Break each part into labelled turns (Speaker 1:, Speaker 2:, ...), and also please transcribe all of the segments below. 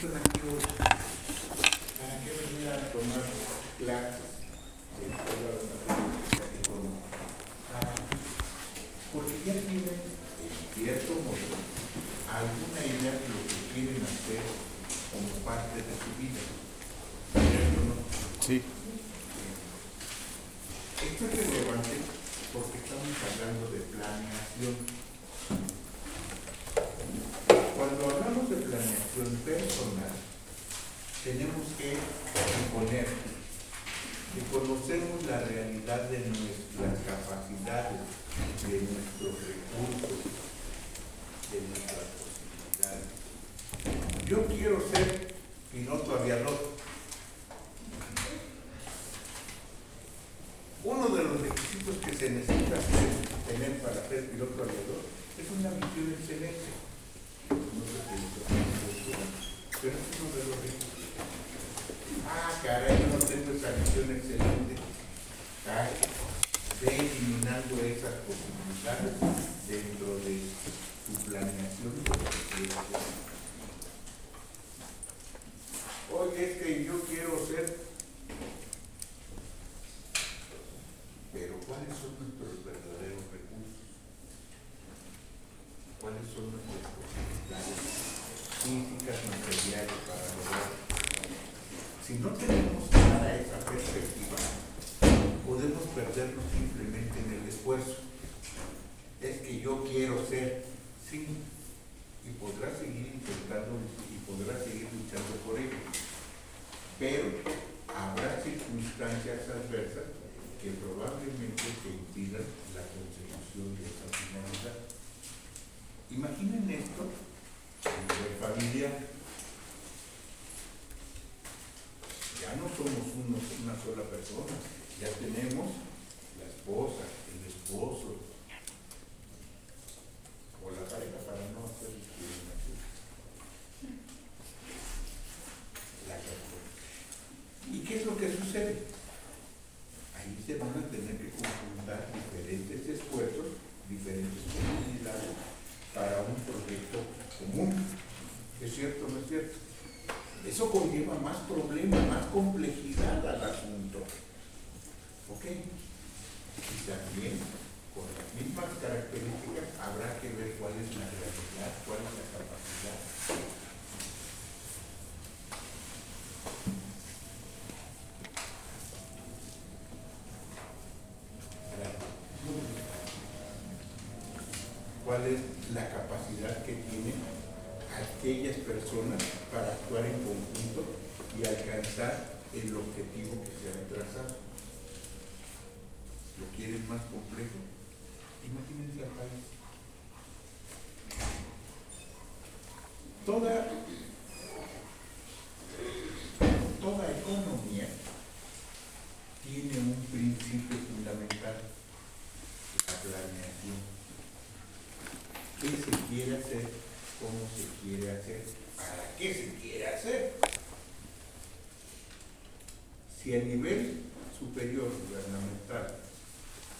Speaker 1: 是来给。
Speaker 2: Sí,
Speaker 1: y podrás seguir intentando y podrás seguir luchando por ello. Pero habrá circunstancias adversas que probablemente te impidan la consecución de esa finalidad. Imaginen esto a nivel familiar. Ya no somos una sola persona, ya tenemos la esposa, el esposo, o la pareja para no hacer discriminación. La casa. ¿Y qué es lo que sucede? ahí se van a tener que conjuntar diferentes esfuerzos, diferentes posibilidades para un proyecto común. ¿Es cierto o no es cierto? Eso conlleva más problemas, más complejidad al asunto. ¿Ok? Y también, con las mismas características, habrá que ver cuál es la realidad, cuál es la capacidad. cuál es la capacidad que tienen aquellas personas para actuar en conjunto y alcanzar el objetivo que se ha trazado. ¿Lo quieren más complejo? Imagínense al país. Toda, toda economía tiene un principio fundamental, la planeación qué se quiere hacer, cómo se quiere hacer, para qué se quiere hacer. Si a nivel superior gubernamental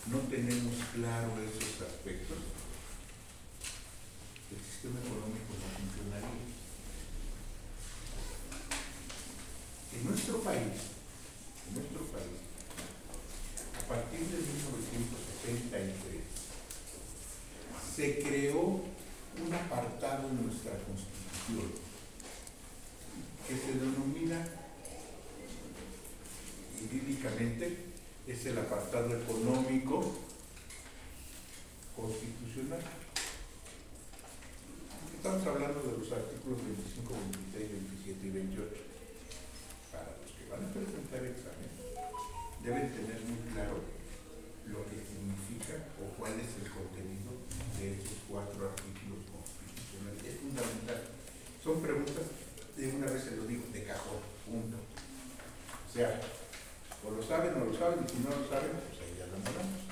Speaker 1: no tenemos claro esos aspectos, el sistema económico no funcionaría. En nuestro país, en nuestro país, a partir de 1963, se creó un apartado en nuestra constitución que se denomina jurídicamente es el apartado económico constitucional. Estamos hablando de los artículos 25, 26, 27 y 28. Para los que van a presentar examen, deben tener muy claro lo que significa o cuál es el contenido de esos cuatro artículos constitucionales. Es fundamental. Son preguntas, de una vez se lo digo, de cajón, punto. O sea, o lo saben o lo saben, y si no lo saben, pues ahí ya lo mandamos.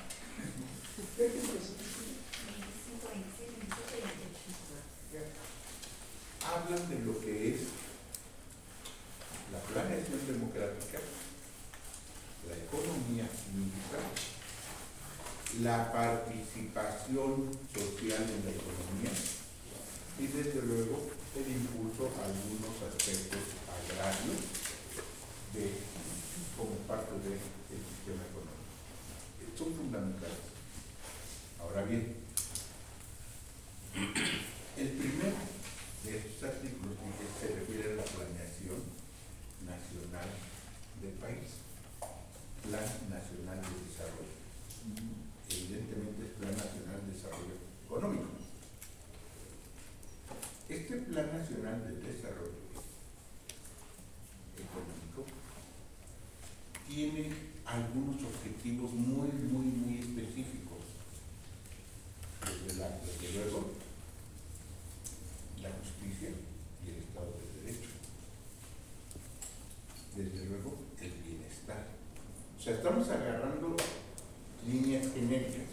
Speaker 1: Hablan de lo que es la planeación democrática, la economía mixta, la participación social en la economía y desde luego el impulso a algunos aspectos agrarios de, como parte del sistema económico. Son fundamentales. Ahora bien, el primero de estos artículos se refiere a la planeación nacional del país, Plan Nacional de Desarrollo. Evidentemente es Plan Nacional de Desarrollo Económico. Este Plan Nacional de Desarrollo Económico tiene algunos objetivos muy, muy, muy específicos. Desde, la, desde luego, la justicia y el Estado de Derecho. Desde luego, el bienestar. O sea, estamos agarrando líneas genéricas,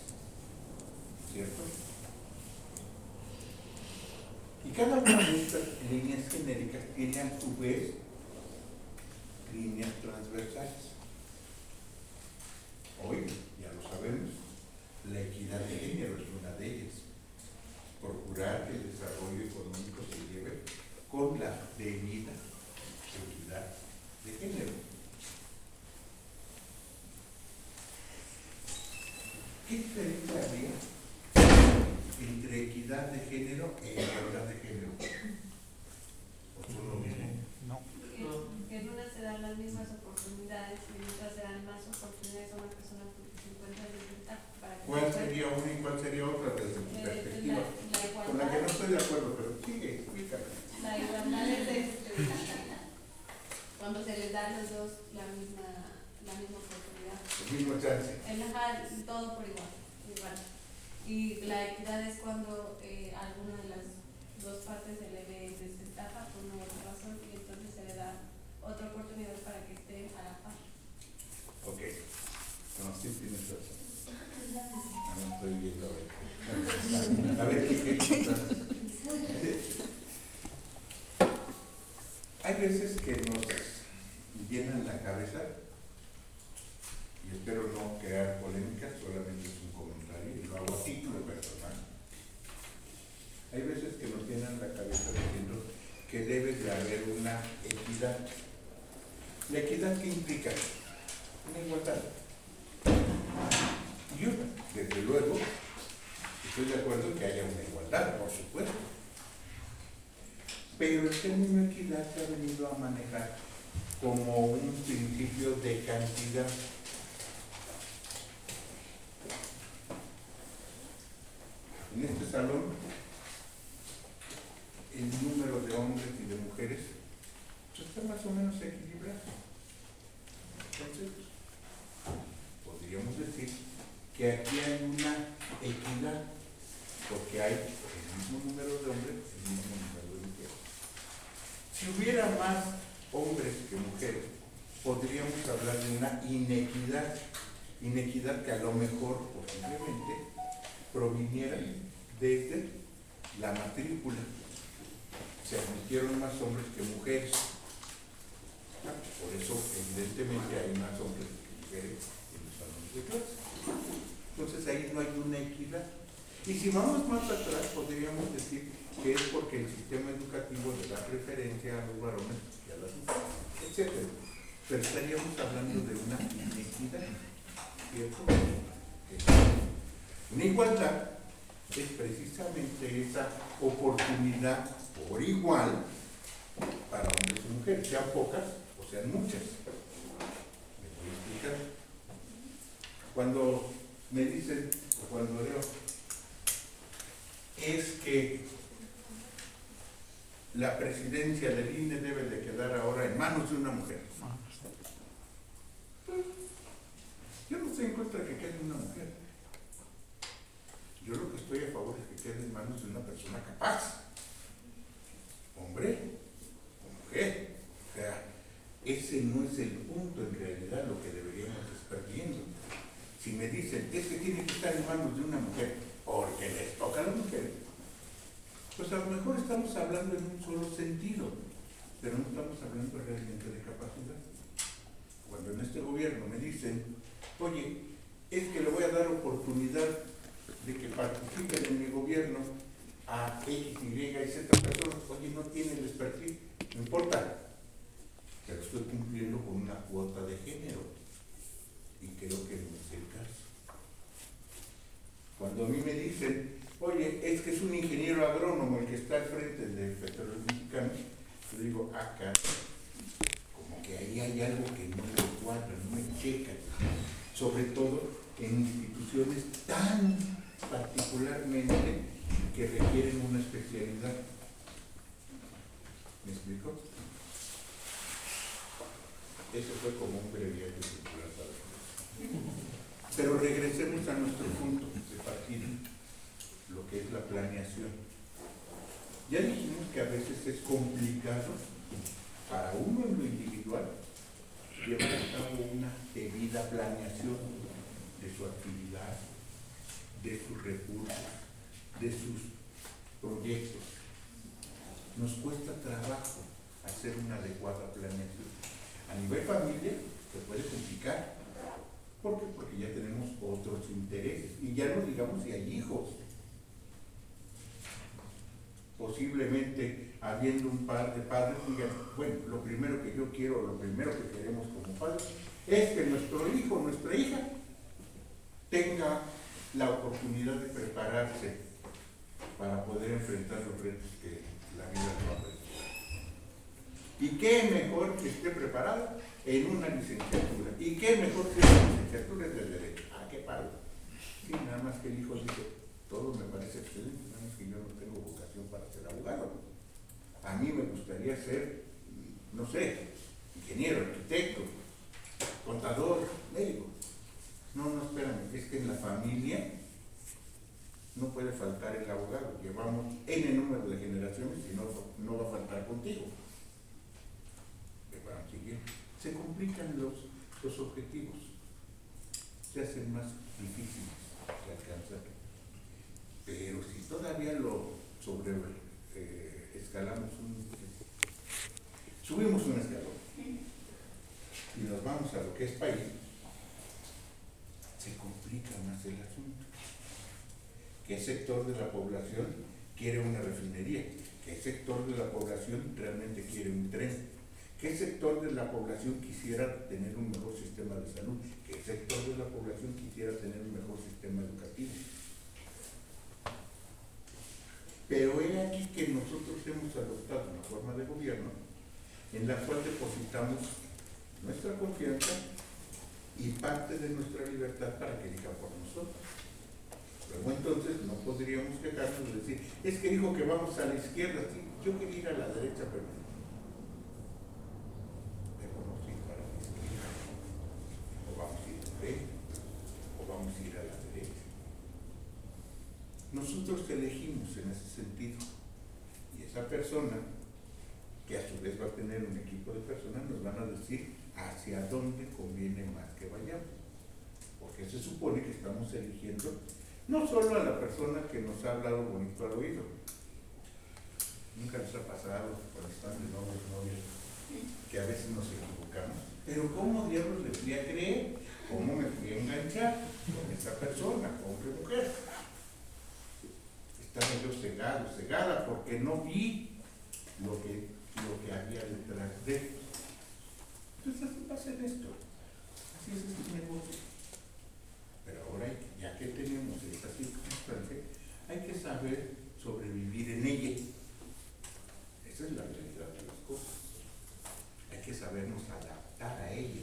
Speaker 1: ¿cierto? Y cada una de estas líneas genéricas tiene a su vez líneas transversales. Hoy, ya lo sabemos, la equidad de género es una de ellas. Procurar que el desarrollo económico se lleve con la debida equidad de género. ¿Qué diferencia habría entre equidad de género e igualdad de género? ¿O son lo mismo?
Speaker 2: No.
Speaker 3: Que en una se dan las mismas oportunidades y en otra se dan más oportunidades a una persona porque se encuentra en desventaja. para que
Speaker 1: ¿Cuál
Speaker 3: se pueda-
Speaker 1: sería una y cuál sería otra desde tu
Speaker 3: Eh,
Speaker 1: perspectiva?
Speaker 3: la, la
Speaker 1: Con la que no
Speaker 3: igualdad,
Speaker 1: estoy de acuerdo, pero sigue, explícame.
Speaker 3: la igualdad es este, cuando se les da a los dos la misma, la misma oportunidad.
Speaker 1: El mismo chance.
Speaker 3: El dejar todo por igual, igual. Y la equidad es cuando eh, alguna de las dos partes se le ve desventaja por una u otra razón y entonces se le da otra oportunidad para que esté a la par.
Speaker 1: Ok. No, sí tienes razón. Ah, No estoy viendo a ver. A ver, ¿qué, qué Hay veces que nos llenan la cabeza, y espero no crear polémica, solamente es un comentario, y lo hago a título personal. Hay veces que nos llenan la cabeza diciendo que debe de haber una equidad. ¿La equidad qué implica? Una igualdad. Y una, desde luego, estoy de acuerdo que haya una igualdad, por supuesto. Pero el término equidad se ha venido a manejar como un principio de cantidad. En este salón, el número de hombres y de mujeres pues, está más o menos equilibrado. Entonces, podríamos decir que aquí hay una equidad, porque hay el mismo número de hombres y el mismo número de mujeres. Si hubiera más hombres que mujeres, podríamos hablar de una inequidad, inequidad que a lo mejor posiblemente proviniera desde la matrícula. Se admitieron más hombres que mujeres. Por eso, evidentemente, hay más hombres que mujeres en los salones de clase. Entonces, ahí no hay una equidad. Y si vamos más atrás, podríamos decir que es porque el sistema educativo le da preferencia a los varones y a las mujeres, etc. Pero estaríamos hablando de una inequidad, ¿cierto? Una igualdad es precisamente esa oportunidad por igual para hombres y mujeres, sean pocas o sean muchas. ¿Me voy a explicar? Cuando me dicen, o cuando leo, es que la presidencia del INE debe de quedar ahora en manos de una mujer. Yo no estoy en contra de que quede una mujer. Yo lo que estoy a favor es que quede en manos de una persona capaz. Hombre o mujer. O sea, ese no es el punto en realidad lo que deberíamos estar viendo. Si me dicen, es que tiene que estar en manos de una mujer, porque les toca a la mujer, pues a lo mejor estamos hablando en un solo sentido, pero no estamos hablando realmente de capacidad. Cuando en este gobierno me dicen, oye, es que le voy a dar oportunidad de que participen en mi gobierno a X, Y y Z personas, oye, no tiene el no importa, pero estoy cumpliendo con una cuota de género y creo que no es el caso. Cuando a mí me dicen, oye, es que es un ingeniero agrónomo el que está al frente de Petróleos Mexicanos, yo digo, acá, como que ahí hay algo que no me cuadra, no me checa, sobre todo en instituciones tan particularmente que requieren una especialidad. ¿Me explico? Eso fue como un breviario circular para Pero regresemos a nuestro punto de partida, lo que es la planeación. Ya dijimos que a veces es complicado para uno en lo individual llevar a cabo una debida planeación de su actividad, de sus recursos, de sus proyectos. Nos cuesta trabajo hacer una adecuada planeación. A nivel familia se puede complicar. ¿Por qué? Porque ya tenemos otros intereses. Y ya no digamos si hay hijos. Posiblemente habiendo un par de padres digan, bueno, lo primero que yo quiero, lo primero que queremos como padres, es que nuestro hijo, nuestra hija, tenga la oportunidad de prepararse para poder enfrentar los retos que la vida nos va a presentar. ¿Y qué mejor que esté preparado en una licenciatura? ¿Y qué mejor que una licenciatura de Derecho? ¿A qué paro? Sí, nada más que el hijo dice, todo me parece excelente, nada más que yo no ser abogado. A mí me gustaría ser, no sé, ingeniero, arquitecto, contador, médico. No, no, espérame, es que en la familia no puede faltar el abogado. Llevamos N número de generaciones y no, va a faltar contigo. Se complican los, los objetivos, se hacen más difíciles de alcanzar. Pero si todavía lo sobre eh, escalamos un, subimos un escalón y nos vamos a lo que es país, se complica más el asunto. Qué sector de la población quiere una refinería, qué sector de la población realmente quiere un tren, qué sector de la población quisiera tener un mejor sistema de salud, qué sector de la población quisiera tener un mejor sistema educativo. Pero he aquí que nosotros hemos adoptado una forma de gobierno en la cual depositamos nuestra confianza y parte de nuestra libertad para que diga por nosotros. Entonces no podríamos quejarnos de decir, es que dijo que vamos a la izquierda, sí, yo quería ir a la derecha, pero no ir para la izquierda, o vamos a ir a frente, o vamos a ir a la derecha. Nosotros elegimos en ese sentido, y esa persona, que a su vez va a tener un equipo de personas, nos van a decir hacia dónde conviene más que vayamos. Porque se supone que estamos eligiendo no solo a la persona que nos ha hablado bonito al oído. Nunca nos ha pasado cuando están de novios, novios, que a veces nos equivocamos. Pero ¿cómo diablos le fui a creer? ¿Cómo me fui a enganchar con esa persona, hombre mujer? Estaba yo cegado, cegada, porque no vi lo que, lo que había detrás de él. Entonces así pasa en esto. Así es este negocio. Pero ahora, ya que tenemos esta circunstancia, hay que saber sobrevivir en ella. Esa es la realidad de las cosas. Hay que sabernos adaptar a ella.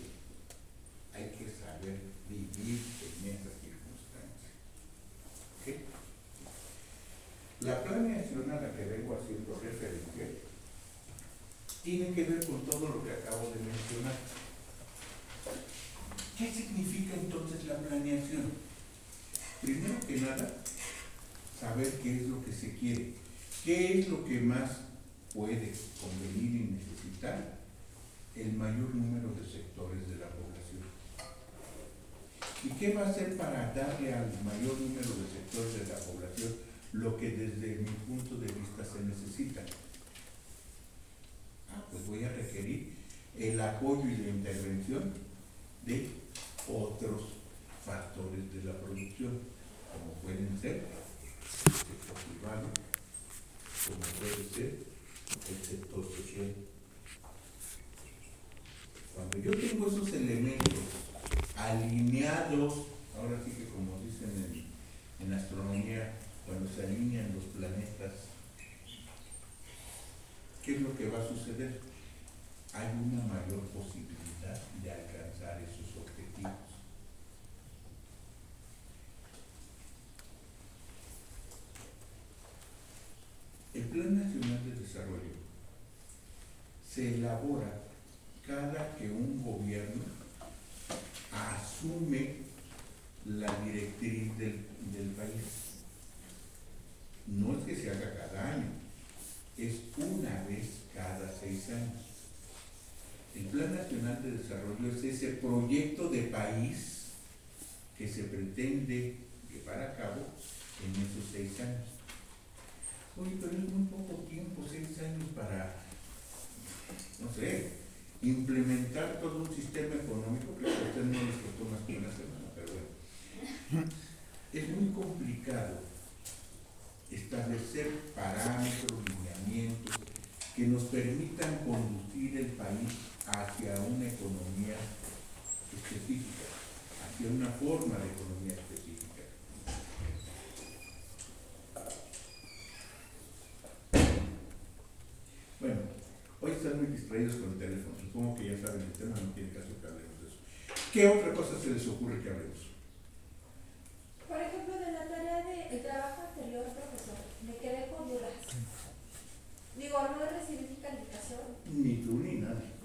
Speaker 1: Hay que saber vivir en esas circunstancias. La planeación a la que vengo haciendo referencia tiene que ver con todo lo que acabo de mencionar. ¿Qué significa entonces la planeación? Primero que nada, saber qué es lo que se quiere, qué es lo que más puede convenir y necesitar el mayor número de sectores de la población. ¿Y qué va a hacer para darle al mayor número de sectores de la población lo que desde mi punto de vista se necesita? Pues voy a requerir el apoyo y la intervención de otros factores de la producción, como pueden ser el sector privado, como puede ser el sector social. Cuando yo tengo esos elementos alineados, ahora sí que como dicen en, en astronomía, cuando se alinean los planetas, ¿qué es lo que va a suceder? Hay una mayor posibilidad de alcanzar esos objetivos. El Plan Nacional de Desarrollo se elabora cada que un gobierno asume la directriz del, del país. No es que se haga cada año, es una vez años. El Plan Nacional de Desarrollo es ese proyecto de país que se pretende llevar a cabo en esos seis años. Oye, pero es muy poco tiempo, seis años para, no sé, implementar todo un sistema económico que a ustedes no les costó más que una semana, pero bueno. Es muy complicado establecer parámetros, lineamientos que nos permitan conducir el país hacia una economía específica, hacia una forma de economía específica. Bueno, hoy están muy distraídos con el teléfono, supongo que ya saben el tema, no tiene caso que hablemos de eso. ¿Qué otra cosa se les ocurre que hablemos?
Speaker 2: Por ejemplo, de la tarea del trabajo anterior, profesor, me quedé con dudas. Digo, no recibí calificación.
Speaker 1: Ni tú ni nadie.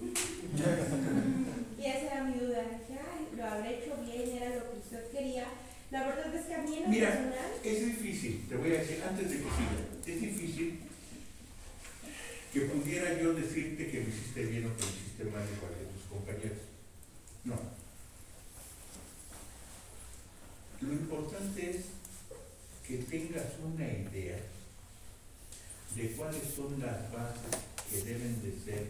Speaker 2: Y esa era mi duda. Dije, ay, lo habré hecho bien, era lo que usted quería. La verdad es que a mí en lo
Speaker 1: Mira, es difícil, te voy a decir, antes de que siga, es difícil que pudiera yo decirte que lo hiciste bien o que lo hiciste mal igual que tus compañeros. No. Lo importante es que tengas una idea de cuáles son las bases que deben de ser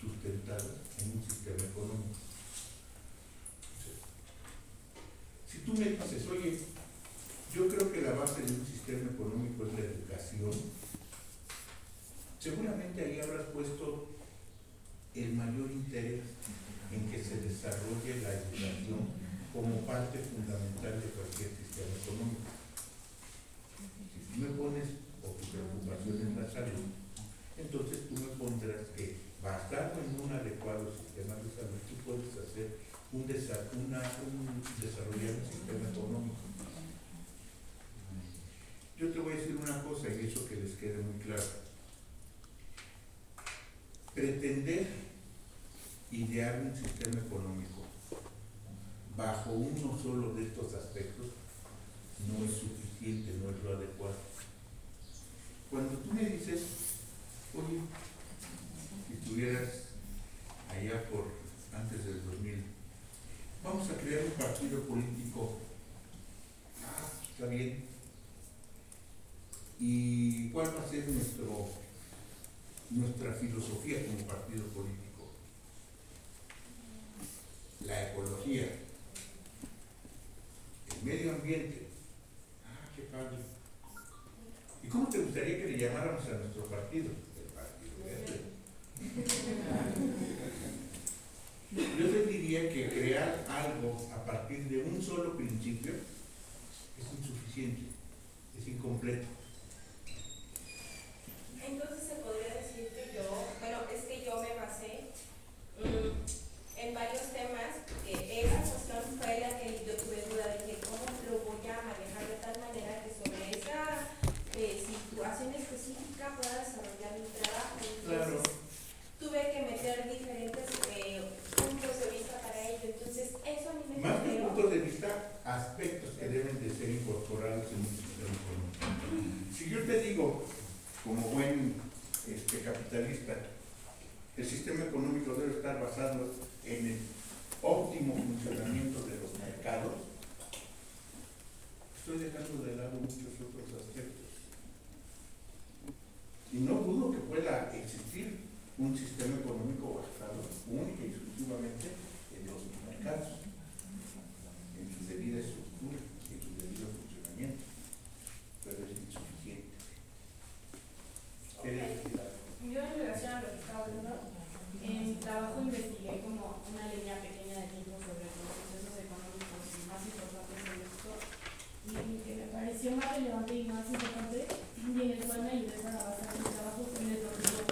Speaker 1: sustentadas en un sistema económico. Si tú me dices, oye, yo creo que la base de un sistema económico es la educación, seguramente ahí habrás puesto el mayor interés en que se desarrolle la educación como parte fundamental de cualquier sistema económico. Si tú me pones, o tu preocupación es la salud, entonces tú me pondrás que basado en un adecuado sistema de salud, tú puedes hacer un, desa- una- un desarrollar un sistema económico. Yo te voy a decir una cosa y eso que les quede muy claro. Pretender idear un sistema económico bajo uno solo de estos aspectos no es suficiente, no es lo adecuado. Cuando tú me dices, oye, si estuvieras allá por antes del 2000, vamos a crear un partido político, ah, está bien, ¿y cuál va a ser nuestro, nuestra filosofía como partido político? La ecología, el medio ambiente, ah, qué padre. ¿Y cómo te gustaría que le llamáramos a nuestro partido Verde. Yo te que crear algo a partir de un solo principio es insuficiente, es incompleto.
Speaker 2: entonces se podría decir que yo, bueno, es que yo me basé mm, en varios temas, que esa cuestión fue la que yo tuve duda de que cómo lo voy a manejar de tal manera que sobre esa eh, situación específica pueda desarrollar mi trabajo.
Speaker 1: Claro.
Speaker 2: Entonces, tuve que meter diferentes eh, puntos de vista para ello. Entonces, eso a mí me
Speaker 1: Más que
Speaker 2: generó-
Speaker 1: puntos de vista, aspectos que deben de ser incorporados en un sistema económico. Si yo te digo, como buen este, capitalista, el sistema económico debe estar basado en el óptimo funcionamiento de los mercados, estoy dejando de lado muchos otros aspectos. Y no dudo que pueda existir un sistema económico basado única y exclusivamente en los mercados, en su debida estructura y en su debido funcionamiento, pero es insuficiente.
Speaker 4: estaba hablando, en mi trabajo investigué como una línea pequeña de tiempo sobre los procesos económicos más importantes de México y que me pareció más relevante y más importante y en el cual me ayudé para basar mi trabajo en el dormitorio.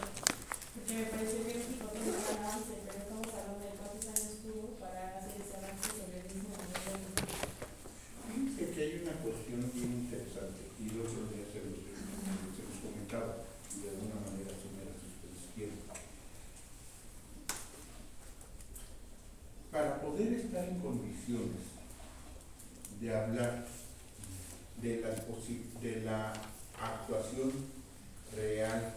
Speaker 4: Porque me pareció que México tiene un gran avance, pero estamos hablando de cuántos años tuvo para hacer ese avance sobre el mismo nivel de
Speaker 1: Fíjense que hay una cuestión bien interesante y el otro día se los, se los comentaba y de alguna manera somera si ustedes quieren. Para poder estar en condiciones de hablar de la, posi- de la actuación real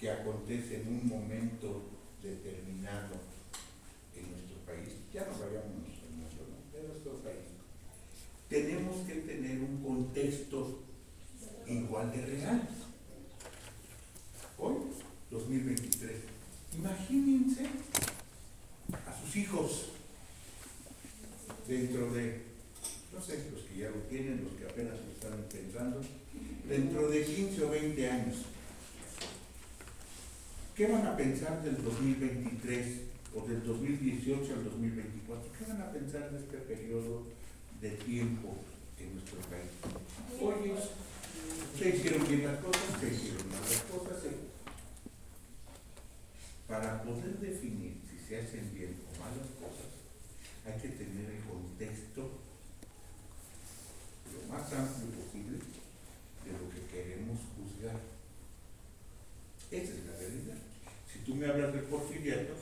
Speaker 1: que acontece en un momento determinado en nuestro país, ya no vayamos en nuestro, ¿no? en nuestro país, tenemos que tener un contexto igual de real. Hoy, 2023, imagínense a sus hijos dentro de, no sé, los que ya lo tienen, los que apenas lo están pensando, dentro de 15 o 20 años. ¿Qué van a pensar del 2023 o del 2018 al 2024? ¿Qué van a pensar de este periodo de tiempo en nuestro país? Oye, se hicieron bien las cosas, se hicieron mal las cosas. se- Para poder definir si se hacen bien o mal las cosas, hay que tener el contexto lo más amplio posible de lo que queremos juzgar. Esa es la realidad. Si tú me hablas del porfiriato,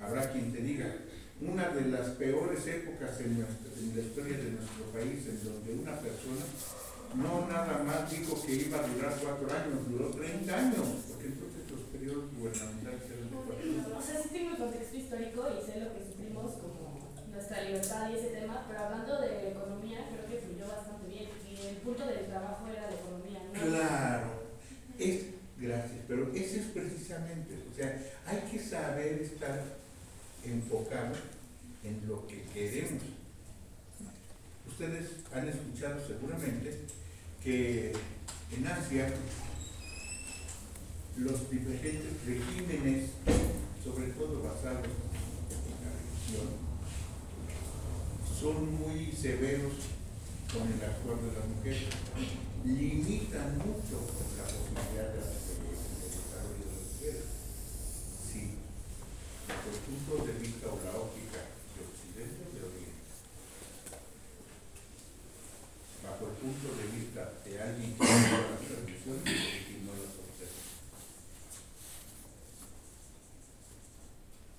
Speaker 1: habrá quien te diga, una de las peores épocas en, nuestra- en la historia de nuestro país, en donde una persona no nada más dijo que iba a durar cuatro años, duró 30 años, porque entonces los periodos gubernamentales eran de cuatro años.
Speaker 4: O sea, sí tengo el contexto histórico y sé lo que sufrimos como nuestra libertad y ese tema, pero hablando de economía, creo que fluyó bastante bien. Y el punto del trabajo era la economía, ¿no?
Speaker 1: Claro, es, gracias, pero ese es precisamente, o sea, hay que saber estar enfocado en lo que queremos. Ustedes han escuchado seguramente que en Asia los diferentes regímenes, sobre todo basados en la religión, son muy severos con el actuar de las mujeres, limitan mucho la posibilidad de, de- de desarrollo de las mujeres. Sí, desde el punto de vista o la óptica de Occidente o de Oriente. Bajo el punto de vista de alguien que no las tradiciones y no las observa.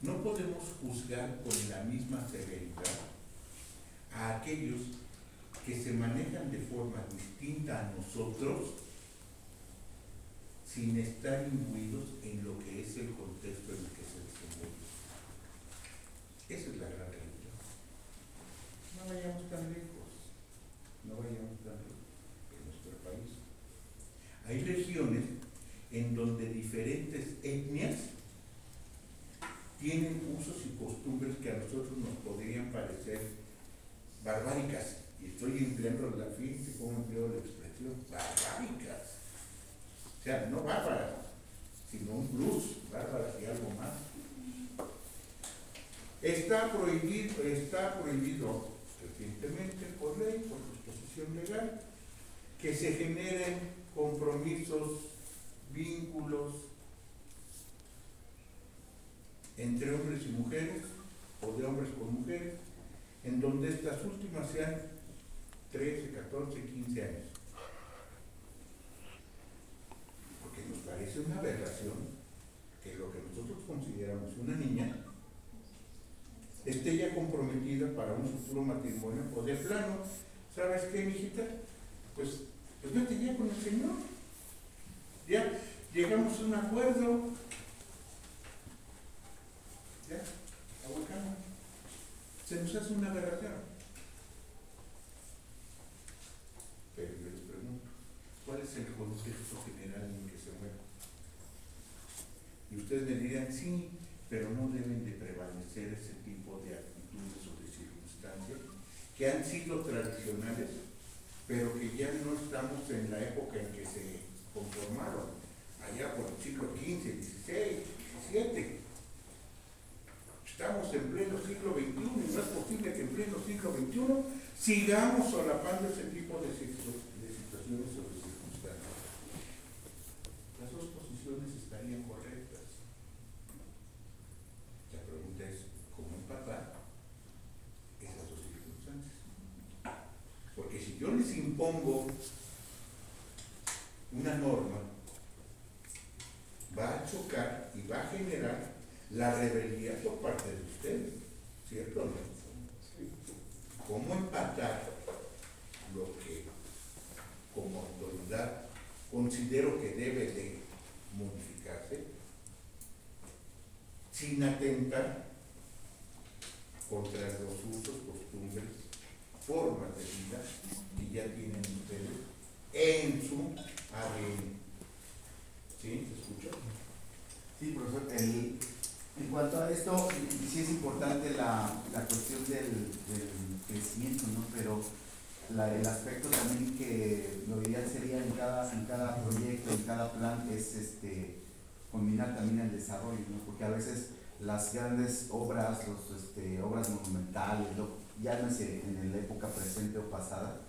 Speaker 1: No podemos juzgar con la misma severidad a aquellos que se manejan de forma distinta a nosotros sin estar imbuidos en lo que es el contexto en el que se desenvuelve. Esa es la gran realidad. No vayamos tan lejos, no vayamos tan en nuestro país. Hay regiones en donde diferentes etnias tienen usos y costumbres que a nosotros nos podrían parecer barbáricas. Y estoy empleando la fíjense cómo empleo la expresión, barbáricas. O sea, no bárbaras, sino un plus, bárbaras y algo más. Está prohibido, está prohibido recientemente por ley, por legal, que se generen compromisos, vínculos entre hombres y mujeres o de hombres con mujeres, en donde estas últimas sean 13, 14, 15 años. Porque nos parece una aberración que lo que nosotros consideramos una niña esté ya comprometida para un futuro matrimonio o de plano, ¿sabes qué, mijita? Pues, pues vete ya con el Señor. Ya llegamos a un acuerdo. Ya, aguacamos. Se nos hace una aberración. Pero yo les pregunto, ¿cuál es el contexto general en que se mueve? Y ustedes me dirían, sí, pero no deben de prevalecer ese tipo de actitudes o de circunstancias que han sido tradicionales, pero que ya no estamos en la época en que se conformaron. allá por el siglo XV, XVI, XVII. Estamos en pleno siglo XXI y no es posible que en pleno siglo XXI sigamos solapando ese tipo de, situ- de situaciones de circunstancias. Las dos posiciones estarían correctas. La pregunta es, ¿cómo empatar esas dos circunstancias? Porque si yo les impongo una norma, va a chocar y va a generar la rebeldía por parte de ustedes, ¿cierto o no? ¿Cómo empatar lo que como autoridad considero que debe de modificarse sin atentar contra los usos, costumbres, formas de vida que ya tienen ustedes en su ADN? ¿Sí? ¿Se escucha?
Speaker 5: Sí, profesor, el- en cuanto a esto, sí es importante la, la cuestión del, del crecimiento, ¿no? Pero el aspecto también que lo ideal sería en cada, en cada proyecto, en cada plan, es este, combinar también el desarrollo, ¿no? Porque a veces las grandes obras, los, este, obras monumentales, lo, ya no sé, en la época presente o pasada,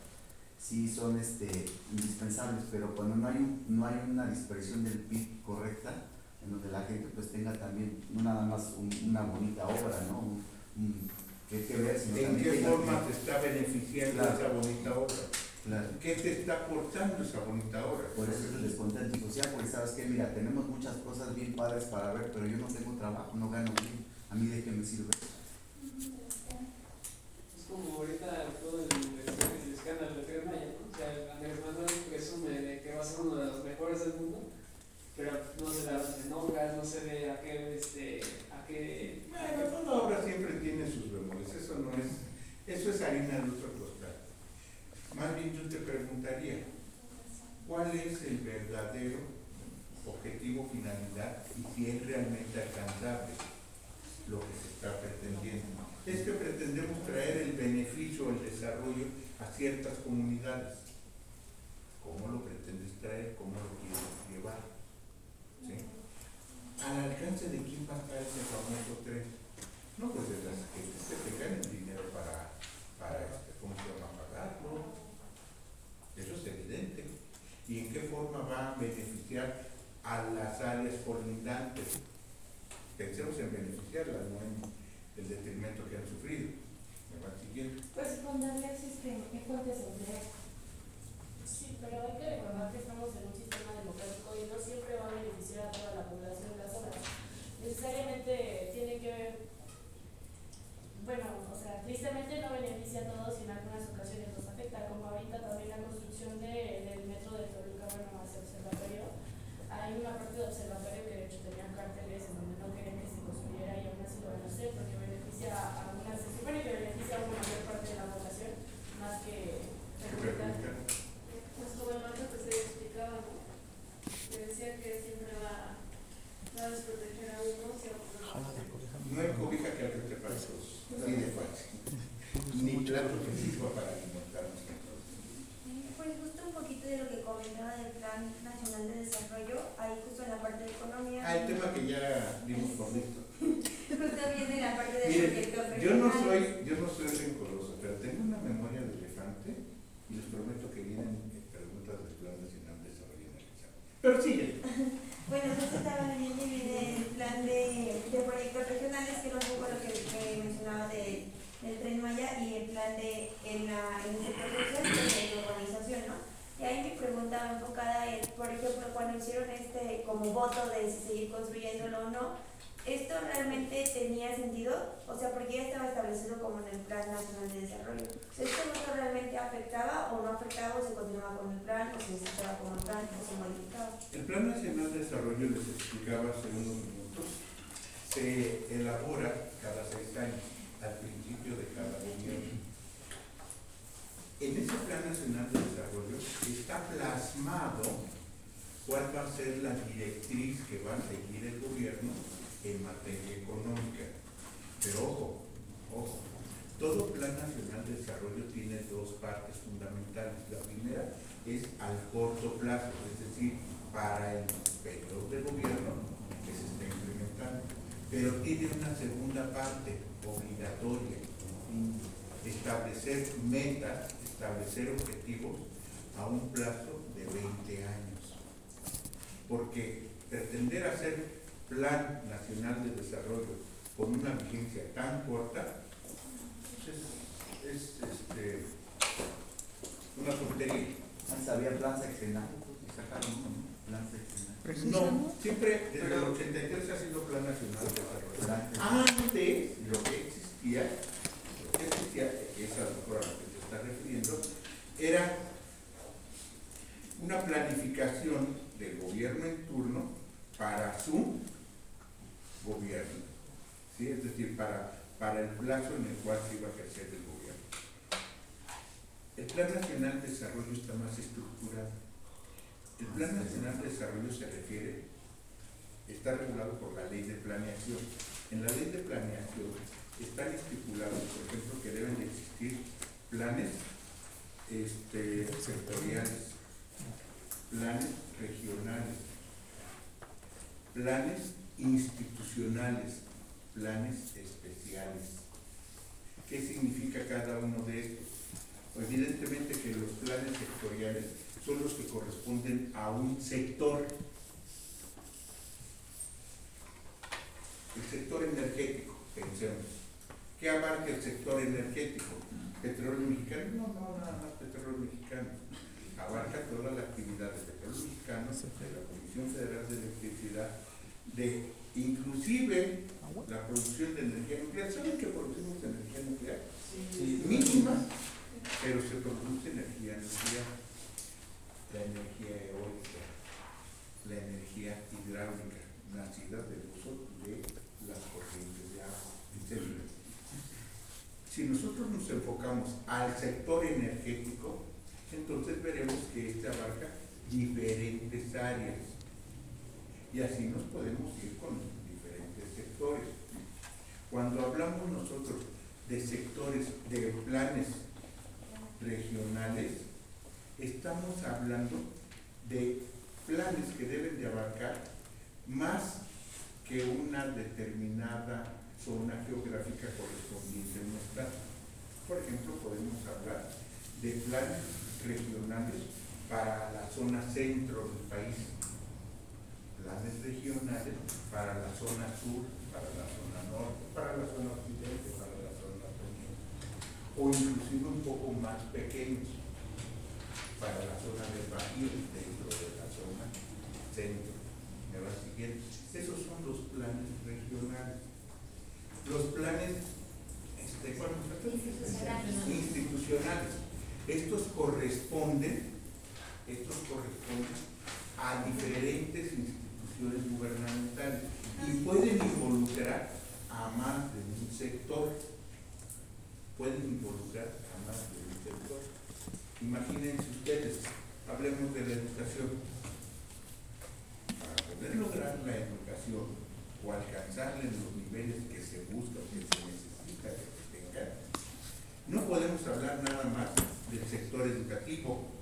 Speaker 5: sí son este, indispensables, pero cuando no hay, no hay una dispersión del PIB correcta, en donde la gente pues tenga también, no nada más un- una bonita obra, ¿no? Un, un- que, que ver, sino
Speaker 1: ¿En qué forma
Speaker 5: que-
Speaker 1: te está beneficiando
Speaker 5: Claro.
Speaker 1: esa bonita obra?
Speaker 5: Claro.
Speaker 1: ¿Qué te está aportando esa bonita obra?
Speaker 5: Por eso es el descontento social, porque sabes que, mira, tenemos muchas cosas bien padres para ver, pero yo no tengo trabajo, no gano bien. ¿A mí de qué me sirve?
Speaker 6: Como ahorita todo el, el escándalo de Maya, ¿no? O sea, Andrés Manuel presume de que va a ser uno de los mejores del mundo, pero no se da obras, no se ve a qué, este, a qué...
Speaker 1: Bueno, toda obra siempre tiene sus bemoles, eso no es, eso es harina de otro costal. Más bien yo te preguntaría, ¿cuál es el verdadero objetivo, finalidad y si es realmente alcanzable lo que se está pretendiendo? Es que pretendemos traer el beneficio, el desarrollo a ciertas comunidades. ¿Cómo lo pretendes traer? ¿Cómo lo quieres llevar? ¿Sí? ¿Al alcance de quién va a estar ese famoso tren? No, pues de las que se tengan el dinero para, para este, ¿cómo se llama? Pagarlo. Eso es evidente. ¿Y en qué forma va a beneficiar a las áreas colindantes? Pensemos en beneficiarlas, no en el detrimento que han sufrido. ¿Me va siguiendo?
Speaker 4: Pues con darles este, fuentes de empleo. Sí, pero hay que recordar que estamos en un sistema democrático y no siempre va a beneficiar a toda la población las obras. Necesariamente tiene que ver, bueno, o sea, tristemente no beneficia a todos y en algunas ocasiones nos afecta, como ahorita también la construcción de- del metro de Toluca, bueno, hacia observatorio. Hay una parte de observatorio que de hecho tenían carteles en donde no querían que se construyera y aún así lo van a hacer porque beneficia a una, se supone que beneficia a una mayor parte de la población más que
Speaker 1: ¿Qué
Speaker 4: perjudicar.
Speaker 1: perjudica?
Speaker 3: Pues como el otro que se explicaba, ¿no? Que decía que siempre va, va a desproteger a unos y a otros.
Speaker 1: No hay cobija que apriete para todos. Así de fácil. Ni plato que sirva para alimentarnos.
Speaker 7: Pues justo un poquito de lo que comentaba del Plan Nacional de Desarrollo, ahí justo en la parte de economía.
Speaker 1: Ah, el tema que ya vimos por listo.
Speaker 7: Justo viene la parte de
Speaker 1: Miren,
Speaker 7: proyectos
Speaker 1: yo no
Speaker 7: regionales.
Speaker 1: soy, yo no soy rencoroso, pero tengo una memoria de elefante y les prometo que vienen eh, preguntas del Plan Nacional de Desarrollo en el examen. Pero sigue.
Speaker 7: Bueno, justo estaba leyendo y viene el plan de, de proyectos regionales, que no fue lo que, que mencionaba de, del Tren Maya y el plan de en, la, en el sector social y de la urbanización, ¿no? Y ahí mi pregunta va enfocada en, por ejemplo, cuando hicieron este como de si seguir construyéndolo o no, ¿esto realmente tenía sentido? O sea, porque ya estaba establecido como en el Plan Nacional de Desarrollo. ¿Esto voto realmente afectaba o no afectaba o se continuaba con el plan o se desechaba con el plan o se modificaba?
Speaker 1: El Plan Nacional de Desarrollo, les explicaba hace unos minutos, se elabora cada seis años, al principio de cada gobierno. En ese Plan Nacional de Desarrollo está plasmado cuál va a ser la directriz que va a seguir el gobierno en materia económica. Pero ojo, ojo, todo Plan Nacional de Desarrollo tiene dos partes fundamentales. La primera es al corto plazo, es decir, para el periodo de gobierno que se está implementando. Pero tiene una segunda parte obligatoria, establecer metas, establecer objetivos a un plazo de 20 años. Porque pretender hacer Plan Nacional de Desarrollo con una vigencia tan corta pues es, es, este, una tontería.
Speaker 5: Antes había plan sexenal y sacaron un plan sexenal.
Speaker 1: No, siempre desde el 83 ha sido Plan Nacional de Desarrollo. Antes, lo que existía, lo que existía, es a lo mejor a lo que te estás refiriendo, era una planificación del gobierno en turno para su gobierno. ¿sí? Es decir, para, para el plazo en el cual se iba a ejercer el gobierno. El Plan Nacional de Desarrollo está más estructurado. El Plan Nacional de Desarrollo se refiere, está regulado por la ley de planeación. En la ley de planeación están estipulados, por ejemplo, que deben de existir planes este, sectoriales, planes regionales, planes institucionales, planes especiales. ¿Qué significa cada uno de estos? Evidentemente que los planes sectoriales son los que corresponden a un sector. El sector energético, pensemos. ¿Qué abarca el sector energético? ¿Petróleo mexicano? No, no, nada más petróleo mexicano. Abarca toda la actividad de petróleo mexicano, de la Comisión Federal de Electricidad, de inclusive la producción de energía nuclear. ¿Saben que producimos energía nuclear?
Speaker 6: Sí.
Speaker 1: Mínima, pero se produce energía nuclear, la energía eólica, la energía hidráulica, nacida del uso de las corrientes de agua, etc. Si nosotros nos enfocamos al sector energético, entonces veremos que este abarca diferentes áreas y así nos podemos ir con diferentes sectores. Cuando hablamos nosotros de sectores, de planes regionales, estamos hablando de planes que deben de abarcar más que una determinada zona geográfica correspondiente en nuestra. Por ejemplo, podemos hablar de planes regionales para la zona centro del país, planes regionales para la zona sur, para la zona norte, para la zona occidente, para la zona poniente, o inclusive un poco más pequeños, para la zona del bajío, dentro de la zona centro. ¿Me va siguiendo? Esos son los planes regionales. Los planes este, institucionales. Estos corresponden, estos corresponden a diferentes instituciones gubernamentales y pueden involucrar a más de un sector. Pueden involucrar a más de un sector. Imagínense ustedes, hablemos de la educación. Para poder lograr la educación o alcanzarle los niveles que se busca o que se necesita que se tengan, no podemos hablar nada más del sector educativo.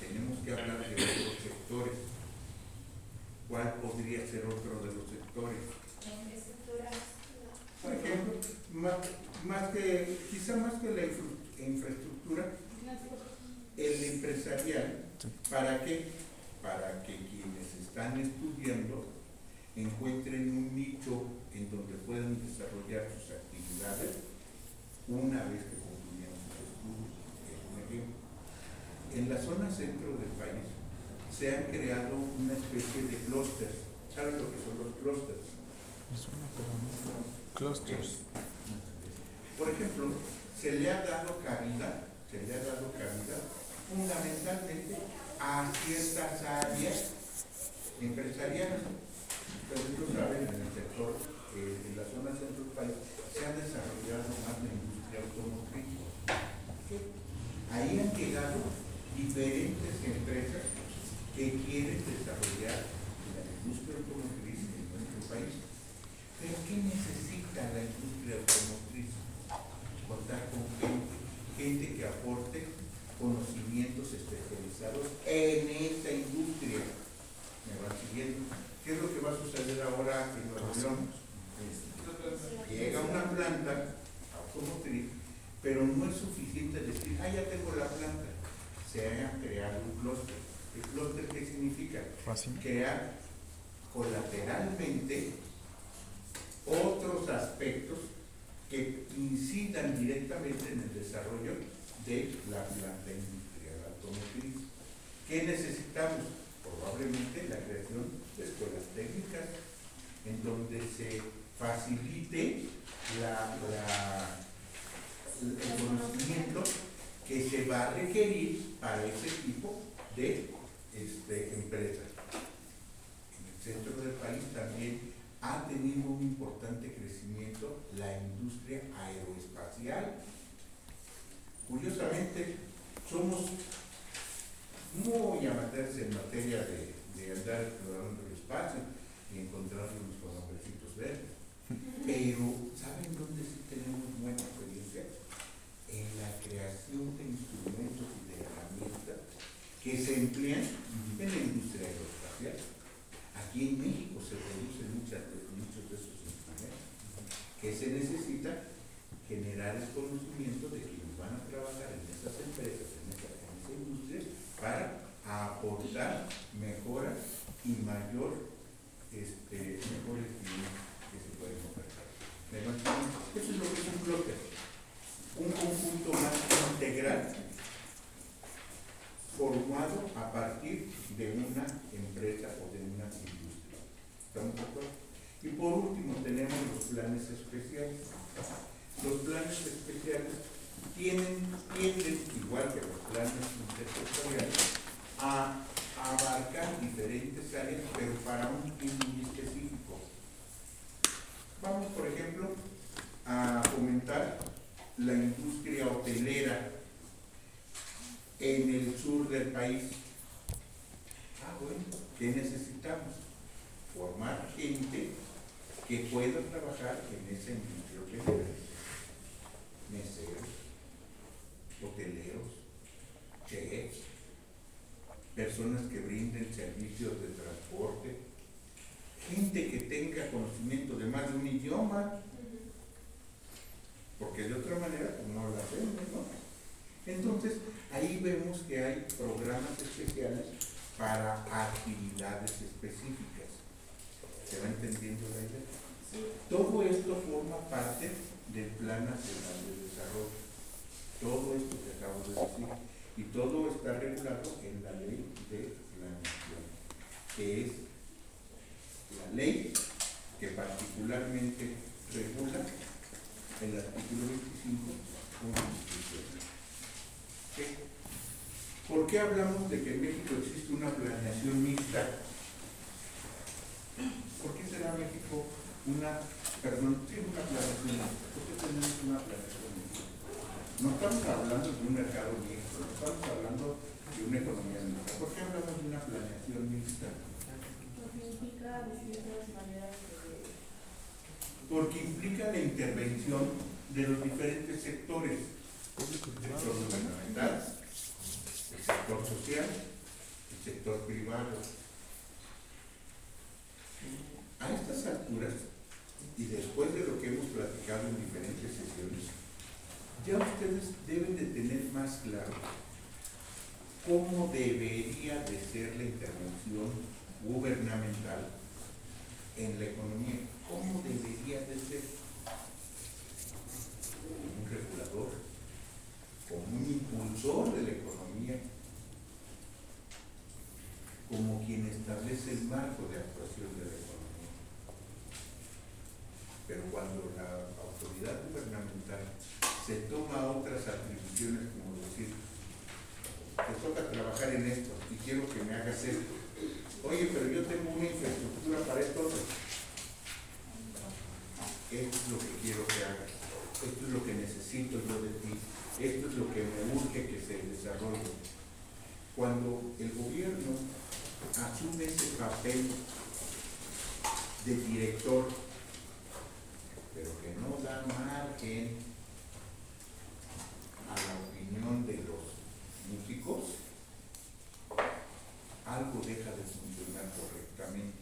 Speaker 1: Tenemos que hablar de otros sectores. ¿Cuál podría ser otro de los sectores? Por ejemplo, más, más que, quizá más que la infra- infraestructura, el empresarial, ¿para qué? Para que quienes están estudiando encuentren un nicho en donde puedan desarrollar sus actividades una vez que concluyan sus estudios. Es un ejemplo. En la zona centro del país se han creado una especie de clústeres. ¿Saben lo que son los clústeres?
Speaker 8: Clusters.
Speaker 1: Por ejemplo, se le ha dado cabida, se le ha dado cabida fundamentalmente a ciertas áreas empresariales. Ustedes lo saben, en el sector, eh, en la zona centro del país, se ha desarrollado más la industria automotriz. Ahí han llegado diferentes empresas que quieren desarrollar la industria automotriz en nuestro país. Pero ¿qué necesita la industria automotriz? Contar con gente, gente que aporte conocimientos especializados en esta industria. Me va siguiendo. ¿Qué es lo que va a suceder ahora en Nueva York? Este, llega una planta automotriz, pero no es suficiente decir, ah, ya tengo la planta se ha creado un clúster. ¿El clúster qué significa? Crear colateralmente otros aspectos que incidan directamente en el desarrollo de la planta industrial automotriz. ¿Qué necesitamos? Probablemente la creación de escuelas técnicas en donde se facilite la, la- el conocimiento que se va a requerir para ese tipo de este, empresas. En el centro del país también ha tenido un importante crecimiento la industria aeroespacial. Curiosamente, somos muy amateurs en materia de, de andar explorando el espacio y encontrarnos con hombrecitos verdes. Pero, ¿saben dónde sí tenemos buena experiencia? En la creación de instrumentos y de herramientas que se emplean en la industria aeroespacial. Aquí en México se producen muchas muchos de esos instrumentos. que se necesita? Generar el conocimiento de quienes van a trabajar en esas empresas, en esa, en industria, para aportar mejoras y mayor, este, mejores que se pueden ofertar. Eso es lo que es un bloque, un conjunto más integral formado a partir de una empresa o de una industria. ¿Estamos de acuerdo? Y por último tenemos los planes especiales. Los planes especiales tienen, tienden, igual que los planes intersectoriales, a abarcar diferentes áreas, pero para un fin específico. Vamos, por ejemplo, a fomentar la industria hotelera en el sur del país. Ah, bueno, ¿qué necesitamos? Formar gente que pueda trabajar en industria hotelera. Meseros, hoteleros, chefs, personas que brinden servicios de transporte, gente que tenga conocimiento de más de un idioma, porque de otra manera pues, no lo hacemos, ¿no? Entonces, ahí vemos que hay programas especiales para actividades específicas. ¿Se va entendiendo la idea? Todo esto forma parte del Plan Nacional de Desarrollo. Todo esto que acabo de decir. Y todo está regulado en la ley de planeación, que es la ley que particularmente regula el artículo 25 constitucional. ¿Por qué hablamos de que en México existe una planeación mixta? ¿Por qué será México una, perdón, sí, una planeación mixta? ¿Por qué tenemos una planeación mixta? No estamos hablando de un mercado mixto, no estamos hablando de una economía mixta. ¿Por qué hablamos de una planeación mixta?
Speaker 4: Porque implica distintas maneras de
Speaker 1: Porque implica la intervención de los diferentes sectores, el sector gubernamental, el sector social, el sector privado. A estas alturas, y después de lo que hemos platicado en diferentes sesiones, ya ustedes deben de tener más claro cómo debería de ser la intervención gubernamental en la economía. ¿Cómo debería de ser? Como un regulador, como un impulsor de la economía, como quien establece el marco de actuación de la economía. Pero cuando la autoridad gubernamental se toma otras atribuciones, como decir, te toca trabajar en esto y quiero que me hagas esto. Oye, pero yo tengo una infraestructura para esto. Esto es lo que quiero que hagas. Esto es lo que necesito yo de ti. Esto es lo que me urge que se desarrolle. Cuando el gobierno asume ese papel de director, pero que no da margen a la opinión de los músicos, algo deja de funcionar correctamente.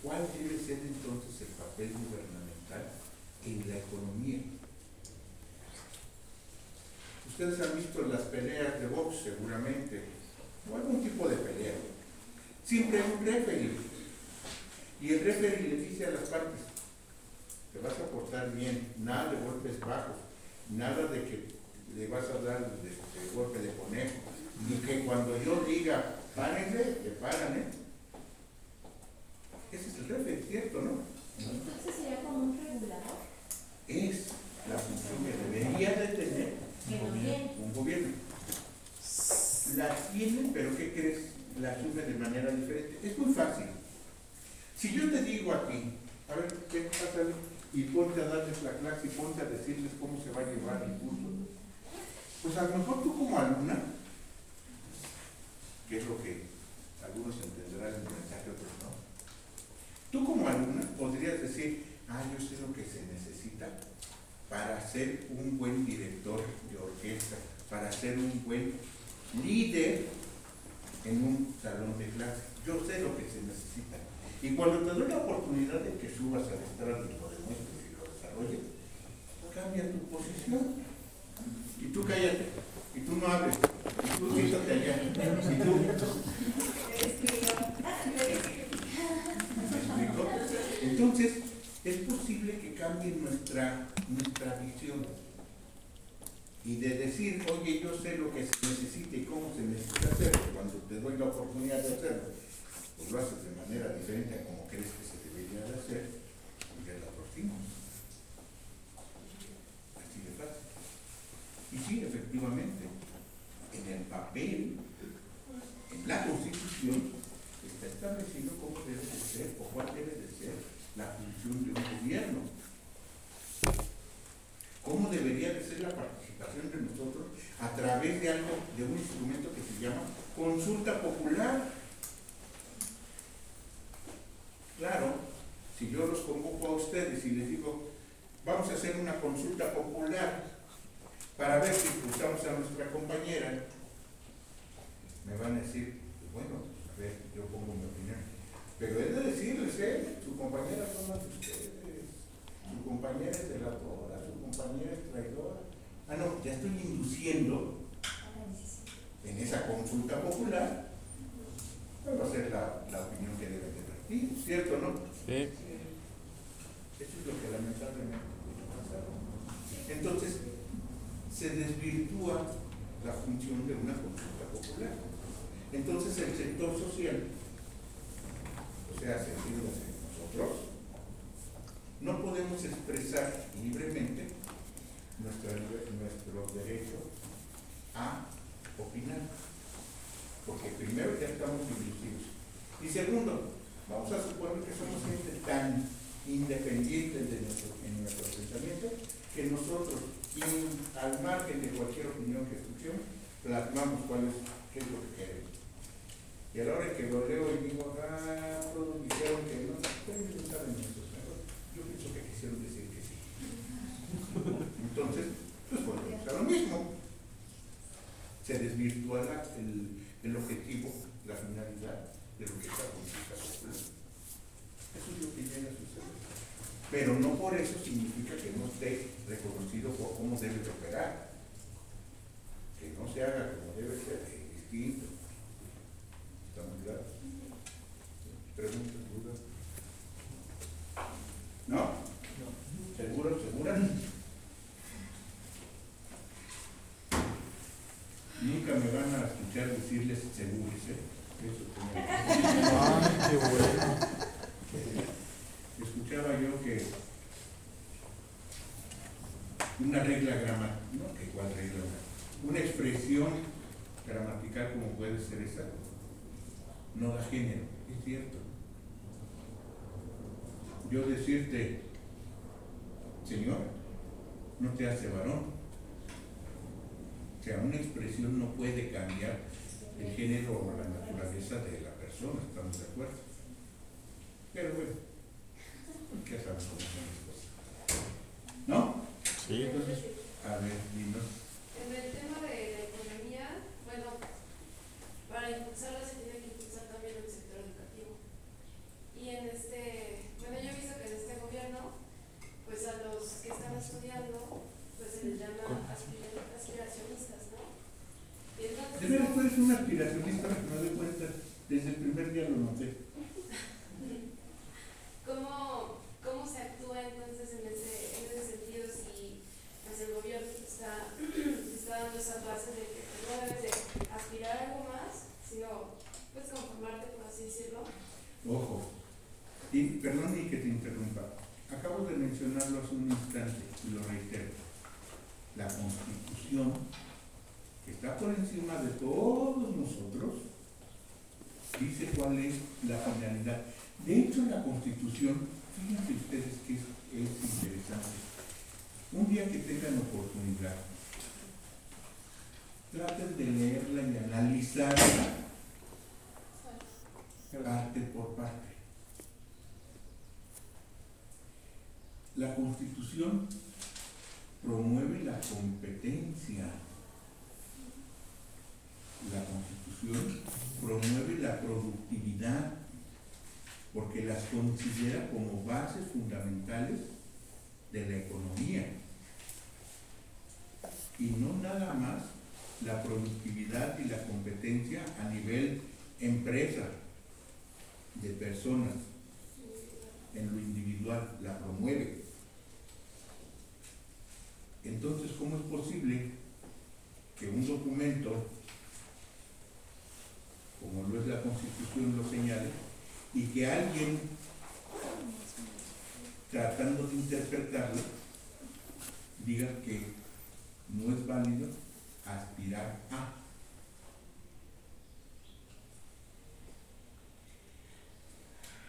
Speaker 1: ¿Cuál debe ser entonces el papel gubernamental en la economía? Ustedes han visto las peleas de box seguramente, o algún tipo de pelea. Siempre hay un referee. Y el referee le dice a las partes, te vas a portar bien, nada de golpes bajos, nada de que le vas a dar de, golpe de conejo, ni que cuando yo diga, párenle, te paran, ¿eh? Ese es el referee, ¿cierto, no?
Speaker 4: Entonces sería como un regulador.
Speaker 1: Es la función que debería de tener
Speaker 4: Que no tiene.
Speaker 1: un gobierno. La tiene, pero ¿qué crees? La asume de manera diferente. Es muy fácil. Si yo te digo a ti, a ver, ¿qué pasa? Y ponte a darles la clase y ponte a decirles cómo se va a llevar el curso. Pues a lo mejor tú como alumna, que es lo que algunos entenderán el mensaje, otros no. Tú como alumna podrías decir, ah, yo sé lo que se necesita para ser un buen director de orquesta, para ser un buen líder en un salón de clase. Yo sé lo que se necesita. Y cuando te doy la oportunidad de que subas al estrado y lo demuestres y lo desarrolles, cambia tu posición. Y tú cállate. Y tú no hables. Y tú siéntate allá. Y tú. ¿Me explico? Entonces, es posible que cambie nuestra, nuestra visión. Y de decir, oye, yo sé lo que se necesita y cómo se necesita hacerlo, cuando te doy la oportunidad de hacerlo, pues lo haces de manera diferente a como crees que se debería de hacer, y ya la próxima. Así de fácil. Y sí, efectivamente, en el papel, en la Constitución, está establecido cómo debe de ser o cuál debe de ser la función de un gobierno. ¿Cómo debería de ser la participación de nosotros a través de algo, de un instrumento que se consulta popular? Claro, si yo los convoco a ustedes y les digo, vamos a hacer una consulta popular para ver si escuchamos a nuestra compañera, me van a decir, bueno, a ver, yo pongo mi opinión. Pero es de decirles, ¿eh? Su compañera son de ustedes. Su compañera es delatora, su compañera es traidora. Ah, no, ya estoy induciendo en esa consulta popular cuál va a ser la, la opinión que debe de vertir, ¿cierto o no?
Speaker 8: Sí.
Speaker 1: Eso es lo que lamentablemente pasado. Entonces, se desvirtúa la función de una consulta popular. Entonces, el sector social, o sea, nosotros, no podemos expresar libremente nuestra, nuestro derecho a opinar. Porque primero ya estamos inducidos. Y segundo, vamos a suponer que somos gente tan independiente de nuestro, en nuestro pensamiento que nosotros, al margen de cualquier opinión que escuchemos, plasmamos cuál es, qué es lo que queremos. Y a la hora que lo leo y digo, ah, todos dijeron que no, ustedes no saben eso, yo pienso que quisieron decir que sí. Entonces, pues volvemos a lo mismo. Se desvirtúa la- el, el objetivo, la finalidad de lo que es la política popular. Eso es lo que llega a suceder. Pero no por eso significa que no esté reconocido por cómo debe de operar. Que no se haga como debe ser, distinto. ¿Está muy claro? ¿Preguntas, dudas? ¿No? ¿Seguro, segura? Nunca me van a escuchar decirles seguros, ¿eh? Eso como-
Speaker 8: Ay, qué bueno.
Speaker 1: Escuchaba yo que una regla gramática, no que cuál regla, una expresión gramatical como puede ser esa, no da género, es cierto. Yo decirte, Señor, no te hace varón. O sea, una expresión no puede cambiar el género o la naturaleza de la persona, ¿estamos de acuerdo? Pero bueno, ya sabes cómo son las cosas. ¿No?
Speaker 8: Sí.
Speaker 1: Entonces, a ver, dinos.
Speaker 3: En el tema de la economía, bueno, para impulsarla se tiene que impulsar también el sector educativo. Y en este
Speaker 1: primer día lo noté.
Speaker 4: ¿Cómo, ¿Cómo se actúa entonces en ese, en ese sentido si pues, el gobierno te está, te está dando esa base de que pues, no debes de aspirar a algo más, sino pues conformarte, por así decirlo?
Speaker 1: Ojo, y perdón y que te interrumpa. Acabo de mencionarlo hace un instante y lo reitero. La constitución, que está por encima de todos nosotros, dice cuál es la finalidad. De hecho, la constitución, fíjense ustedes que es, es interesante. Un día que tengan oportunidad, traten de leerla y analizarla parte por parte. La Constitución promueve la competencia. La Constitución promueve la productividad porque las considera como bases fundamentales de la economía. Y no nada más la productividad y la competencia a nivel empresa, de personas, en lo individual, la promueve. Entonces, ¿cómo es posible que un documento, como lo es la Constitución, lo señale, y que alguien, tratando de interpretarlo, diga que no es válido aspirar a?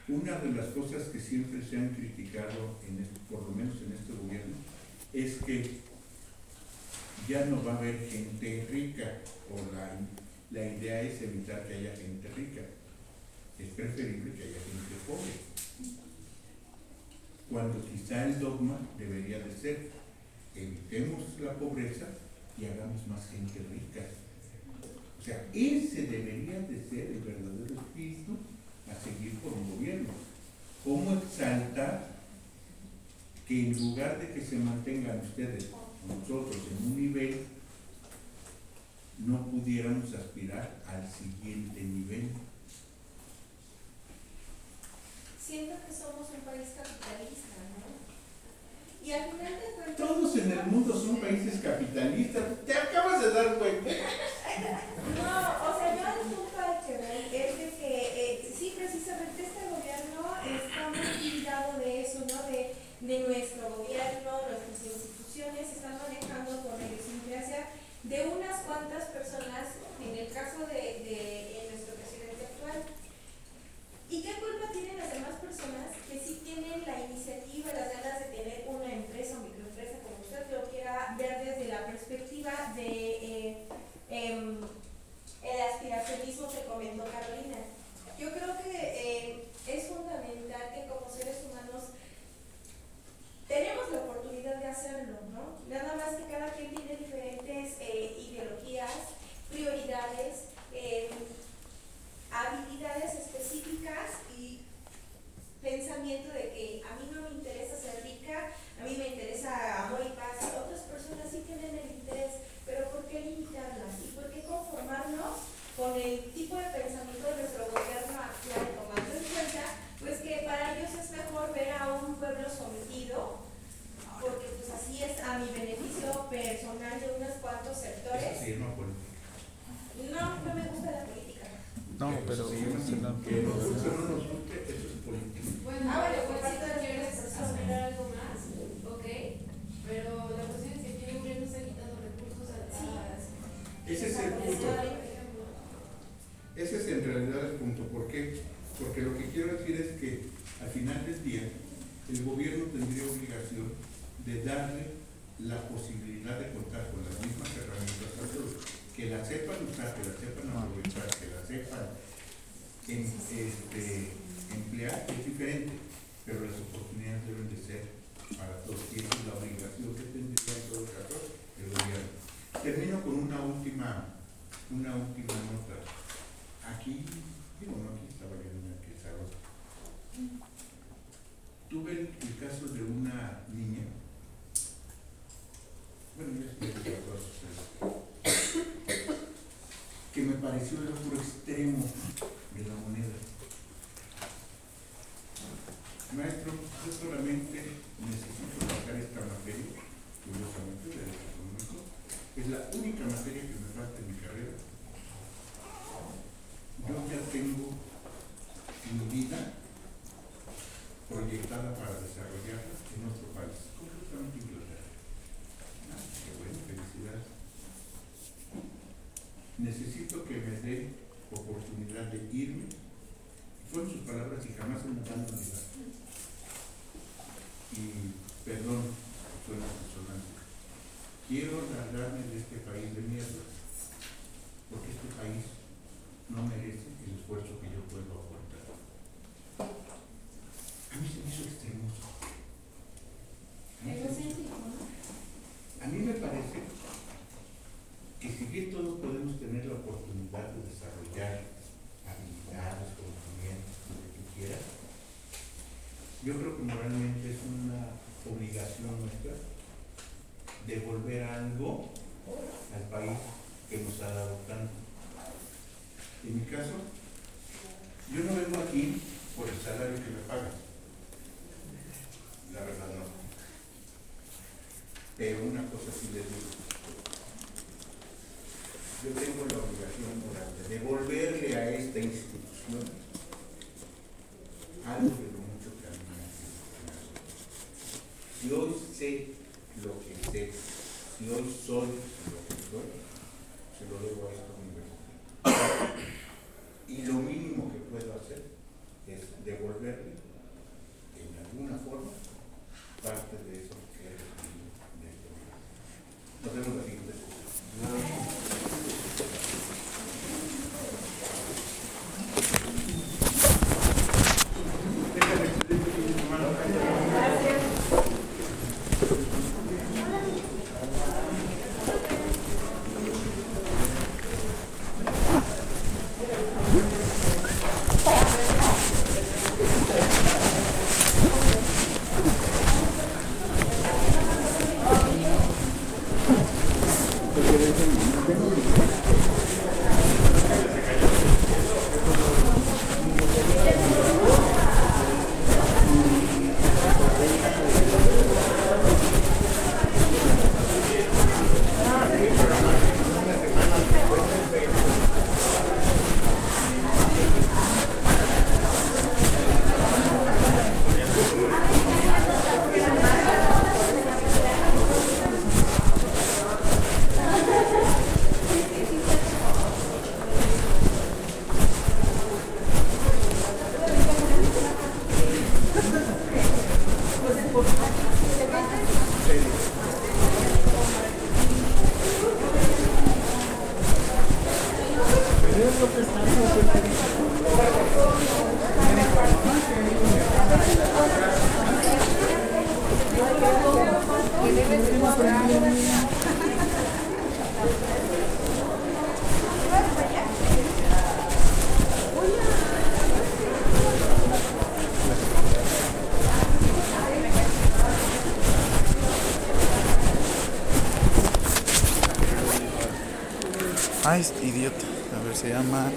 Speaker 1: Una de las cosas que siempre se han criticado, este- por lo menos en este gobierno, es que ya no va a haber gente rica, o la, idea es evitar que haya gente rica. Es preferible que haya gente pobre. Cuando quizá el dogma debería de ser, evitemos la pobreza y hagamos más gente rica. O sea, ese debería de ser el verdadero espíritu a seguir por un gobierno. ¿Cómo exaltar que en lugar de que se mantengan ustedes, nosotros, en un nivel, no pudiéramos aspirar al siguiente nivel?
Speaker 2: Siento que somos un país capitalista, ¿no? Y al final de cuentas...
Speaker 1: Todos en el mundo son países capitalistas. Te acabas de dar cuenta.
Speaker 2: No, o sea, yo al punto al que voy es de que eh, sí, precisamente este gobierno está muy cuidado de eso, ¿no? De, de nuestro gobierno, nuestras instituciones están manejando con la idiosincrasia de unas cuantas personas, en el caso de, de eh, nuestro presidente actual. ¿Y qué culpa tienen las demás personas que sí tienen la iniciativa, las ganas de tener una empresa o microempresa, como usted lo quiera ver desde la perspectiva de eh, em, el aspiracionismo que comentó Carolina? Yo creo que eh, es fundamental que como seres humanos tenemos la oportunidad de hacerlo, ¿no? Nada más que cada quien tiene diferentes eh, ideologías, prioridades, eh, habilidades específicas y pensamiento de que a mí no me interesa ser rica, a mí me interesa amor y paz. Otras personas sí tienen el interés, pero ¿por qué limitarlas? ¿Y por qué conformarnos con el tipo de pensamiento
Speaker 1: necesito que me dé oportunidad de irme. Fueron sus palabras y jamás se me van a olvidar. Y perdón, suena personal. Quiero largarme de este país de mierda, porque este país no merece el esfuerzo que yo puedo aportar. A mí se me hizo extremoso.
Speaker 5: se llama